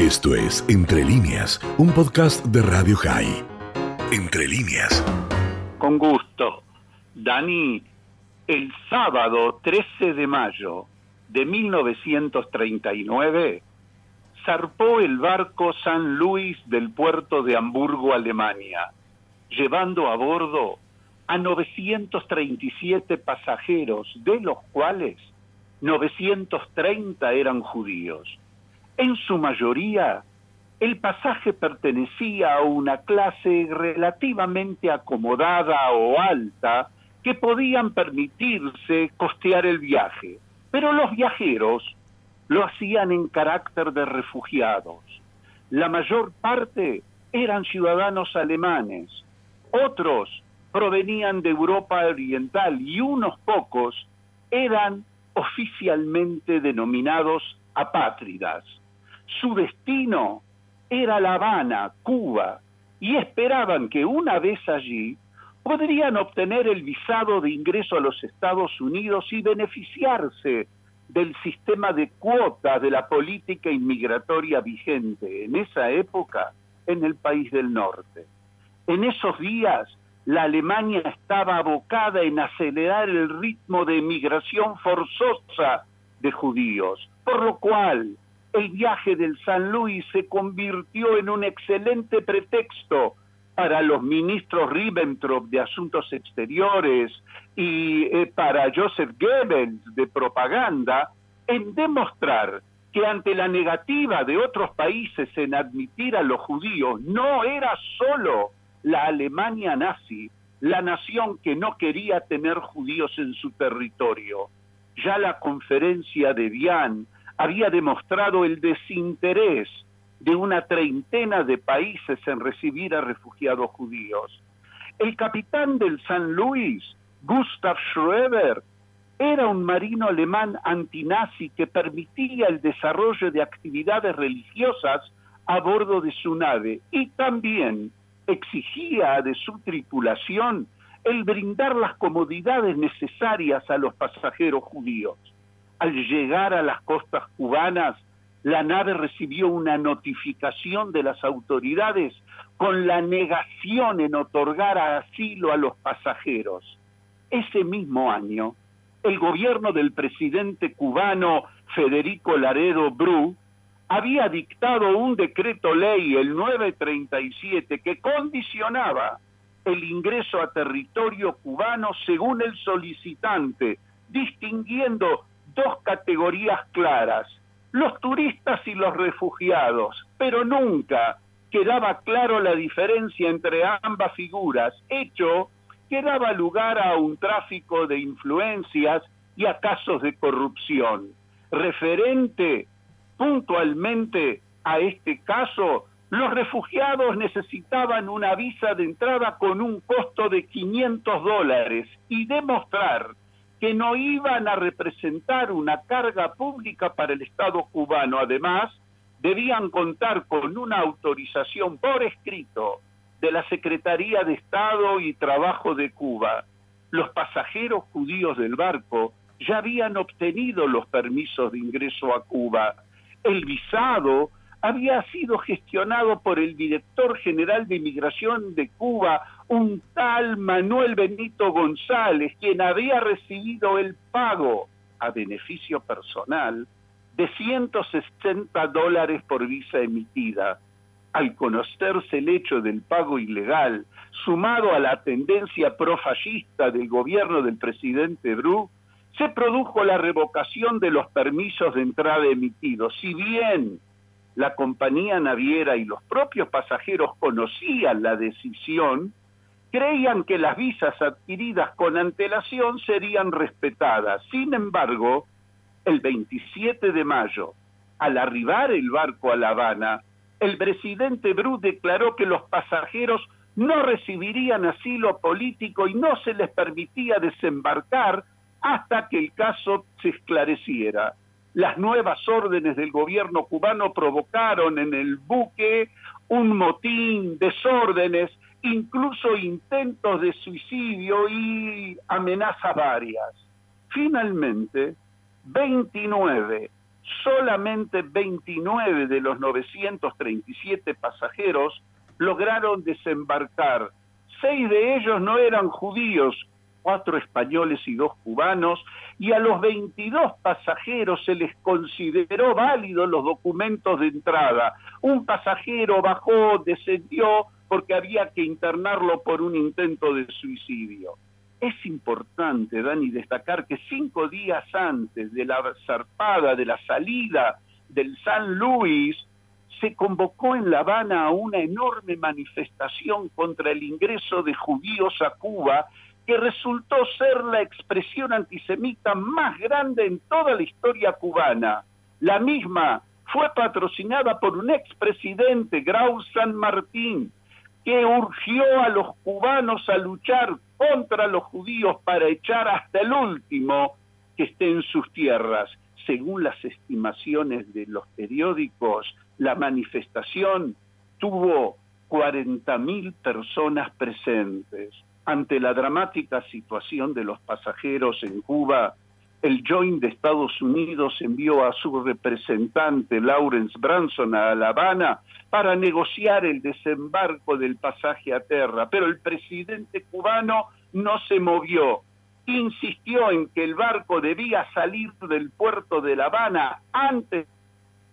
Esto es Entre líneas, un podcast de Radio High. Entre líneas. Con gusto. Dani, el sábado 13 de mayo de 1939 zarpó el barco San Luis del puerto de Hamburgo, Alemania, llevando a bordo a 937 pasajeros, de los cuales 930 eran judíos. En su mayoría, el pasaje pertenecía a una clase relativamente acomodada o alta que podían permitirse costear el viaje, pero los viajeros lo hacían en carácter de refugiados. La mayor parte eran ciudadanos alemanes, otros provenían de Europa Oriental y unos pocos eran oficialmente denominados apátridas. Su destino era La Habana, Cuba, y esperaban que una vez allí podrían obtener el visado de ingreso a los Estados Unidos y beneficiarse del sistema de cuotas de la política inmigratoria vigente en esa época en el país del norte. En esos días, la Alemania estaba abocada en acelerar el ritmo de emigración forzosa de judíos, por lo cual el viaje del San Luis se convirtió en un excelente pretexto para los ministros Ribbentrop de Asuntos Exteriores y eh, para Joseph Goebbels de propaganda en demostrar que ante la negativa de otros países en admitir a los judíos no era solo la Alemania nazi la nación que no quería tener judíos en su territorio. Ya la conferencia de Vian había demostrado el desinterés de una treintena de países en recibir a refugiados judíos. El capitán del San Luis, Gustav Schroeber, era un marino alemán antinazi que permitía el desarrollo de actividades religiosas a bordo de su nave y también exigía de su tripulación el brindar las comodidades necesarias a los pasajeros judíos. Al llegar a las costas cubanas, la nave recibió una notificación de las autoridades con la negación en otorgar asilo a los pasajeros. Ese mismo año, el gobierno del presidente cubano Federico Laredo Bru había dictado un decreto ley, el 937, que condicionaba el ingreso a territorio cubano según el solicitante, distinguiendo dos categorías claras, los turistas y los refugiados, pero nunca quedaba claro la diferencia entre ambas figuras, hecho que daba lugar a un tráfico de influencias y a casos de corrupción. Referente puntualmente a este caso, los refugiados necesitaban una visa de entrada con un costo de 500 dólares y demostrar que no iban a representar una carga pública para el Estado cubano. Además, debían contar con una autorización por escrito de la Secretaría de Estado y Trabajo de Cuba. Los pasajeros judíos del barco ya habían obtenido los permisos de ingreso a Cuba. El visado había sido gestionado por el director general de inmigración de Cuba, un tal Manuel Benito González, quien había recibido el pago a beneficio personal de 160 dólares por visa emitida. Al conocerse el hecho del pago ilegal, sumado a la tendencia profascista del gobierno del presidente Bru, se produjo la revocación de los permisos de entrada emitidos. Si bien la compañía naviera y los propios pasajeros conocían la decisión, creían que las visas adquiridas con antelación serían respetadas. Sin embargo, el 27 de mayo, al arribar el barco a La Habana, el presidente Bru declaró que los pasajeros no recibirían asilo político y no se les permitía desembarcar hasta que el caso se esclareciera las nuevas órdenes del gobierno cubano provocaron en el buque un motín, desórdenes, incluso intentos de suicidio y amenazas varias. Finalmente, 29 solamente 29 de los 937 pasajeros lograron desembarcar. Seis de ellos no eran judíos, cuatro españoles y dos cubanos, y a los 22 pasajeros se les consideró válidos los documentos de entrada. Un pasajero bajó, descendió porque había que internarlo por un intento de suicidio. Es importante, Dani, destacar que cinco días antes de la zarpada, de la salida del San Luis, se convocó en La Habana a una enorme manifestación contra el ingreso de judíos a Cuba que resultó ser la expresión antisemita más grande en toda la historia cubana. La misma fue patrocinada por un expresidente, Grau San Martín, que urgió a los cubanos a luchar contra los judíos para echar hasta el último que esté en sus tierras. Según las estimaciones de los periódicos, la manifestación tuvo 40.000 personas presentes. Ante la dramática situación de los pasajeros en Cuba, el Joint de Estados Unidos envió a su representante Lawrence Branson a La Habana para negociar el desembarco del pasaje a tierra, pero el presidente cubano no se movió. Insistió en que el barco debía salir del puerto de La Habana antes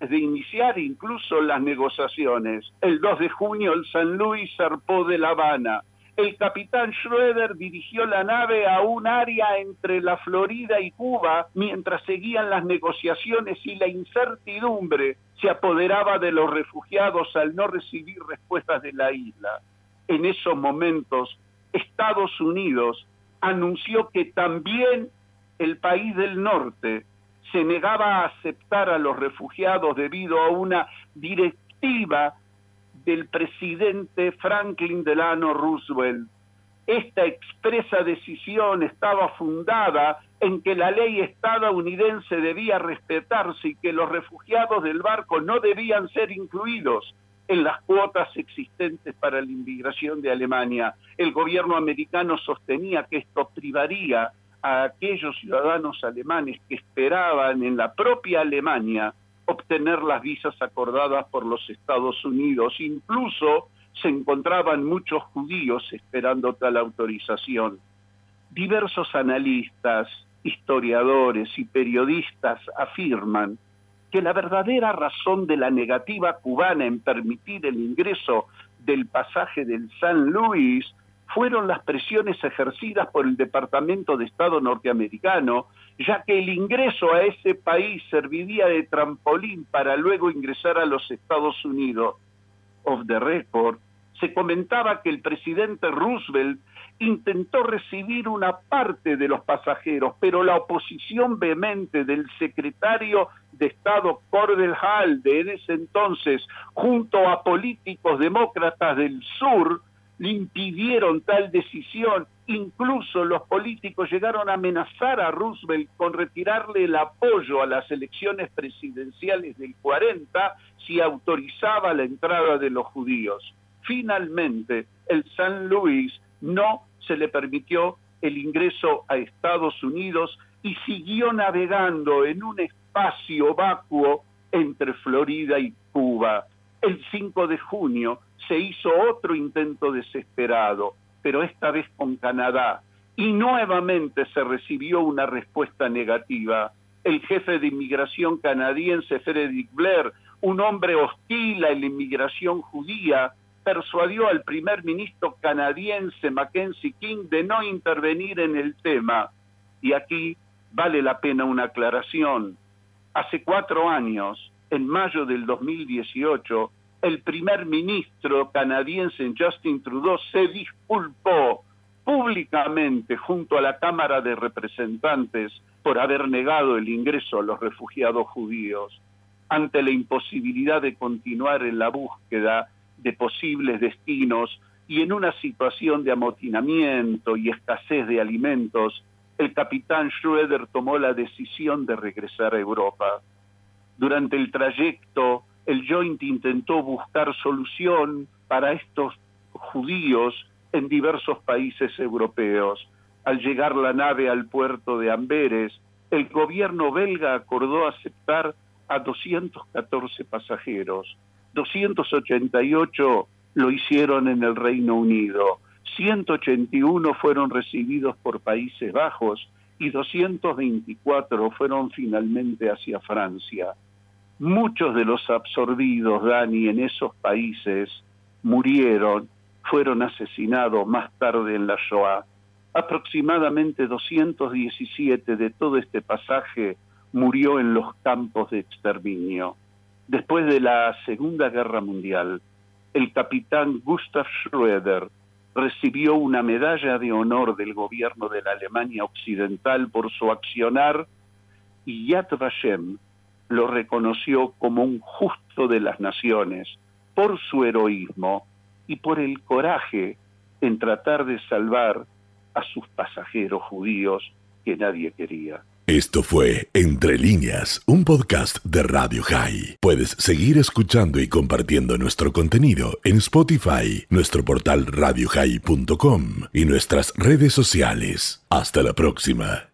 de iniciar incluso las negociaciones. El 2 de junio el San Luis zarpó de La Habana el capitán Schroeder dirigió la nave a un área entre la Florida y Cuba mientras seguían las negociaciones y la incertidumbre se apoderaba de los refugiados al no recibir respuestas de la isla. En esos momentos, Estados Unidos anunció que también el país del norte se negaba a aceptar a los refugiados debido a una directiva del presidente Franklin Delano Roosevelt. Esta expresa decisión estaba fundada en que la ley estadounidense debía respetarse y que los refugiados del barco no debían ser incluidos en las cuotas existentes para la inmigración de Alemania. El gobierno americano sostenía que esto privaría a aquellos ciudadanos alemanes que esperaban en la propia Alemania obtener las visas acordadas por los Estados Unidos. Incluso se encontraban muchos judíos esperando tal autorización. Diversos analistas, historiadores y periodistas afirman que la verdadera razón de la negativa cubana en permitir el ingreso del pasaje del San Luis fueron las presiones ejercidas por el Departamento de Estado norteamericano, ya que el ingreso a ese país serviría de trampolín para luego ingresar a los Estados Unidos. Of the record, se comentaba que el presidente Roosevelt intentó recibir una parte de los pasajeros, pero la oposición vehemente del secretario de Estado Cordell Hall de ese entonces, junto a políticos demócratas del sur, le impidieron tal decisión. Incluso los políticos llegaron a amenazar a Roosevelt con retirarle el apoyo a las elecciones presidenciales del 40 si autorizaba la entrada de los judíos. Finalmente, el San Luis no se le permitió el ingreso a Estados Unidos y siguió navegando en un espacio vacuo entre Florida y Cuba. El 5 de junio se hizo otro intento desesperado, pero esta vez con Canadá, y nuevamente se recibió una respuesta negativa. El jefe de inmigración canadiense, Frederick Blair, un hombre hostil a la inmigración judía, persuadió al primer ministro canadiense Mackenzie King de no intervenir en el tema. Y aquí vale la pena una aclaración. Hace cuatro años, en mayo del 2018, el primer ministro canadiense Justin Trudeau se disculpó públicamente junto a la Cámara de Representantes por haber negado el ingreso a los refugiados judíos ante la imposibilidad de continuar en la búsqueda de posibles destinos y en una situación de amotinamiento y escasez de alimentos, el capitán Schroeder tomó la decisión de regresar a Europa. Durante el trayecto el Joint intentó buscar solución para estos judíos en diversos países europeos. Al llegar la nave al puerto de Amberes, el gobierno belga acordó aceptar a 214 pasajeros, 288 lo hicieron en el Reino Unido, 181 fueron recibidos por Países Bajos y 224 fueron finalmente hacia Francia. Muchos de los absorbidos, Dani, en esos países murieron, fueron asesinados más tarde en la Shoah. Aproximadamente 217 de todo este pasaje murió en los campos de exterminio. Después de la Segunda Guerra Mundial, el capitán Gustav Schröder recibió una medalla de honor del gobierno de la Alemania Occidental por su accionar y Yad Vashem lo reconoció como un justo de las naciones por su heroísmo y por el coraje en tratar de salvar a sus pasajeros judíos que nadie quería. Esto fue Entre líneas, un podcast de Radio High. Puedes seguir escuchando y compartiendo nuestro contenido en Spotify, nuestro portal radiohigh.com y nuestras redes sociales. Hasta la próxima.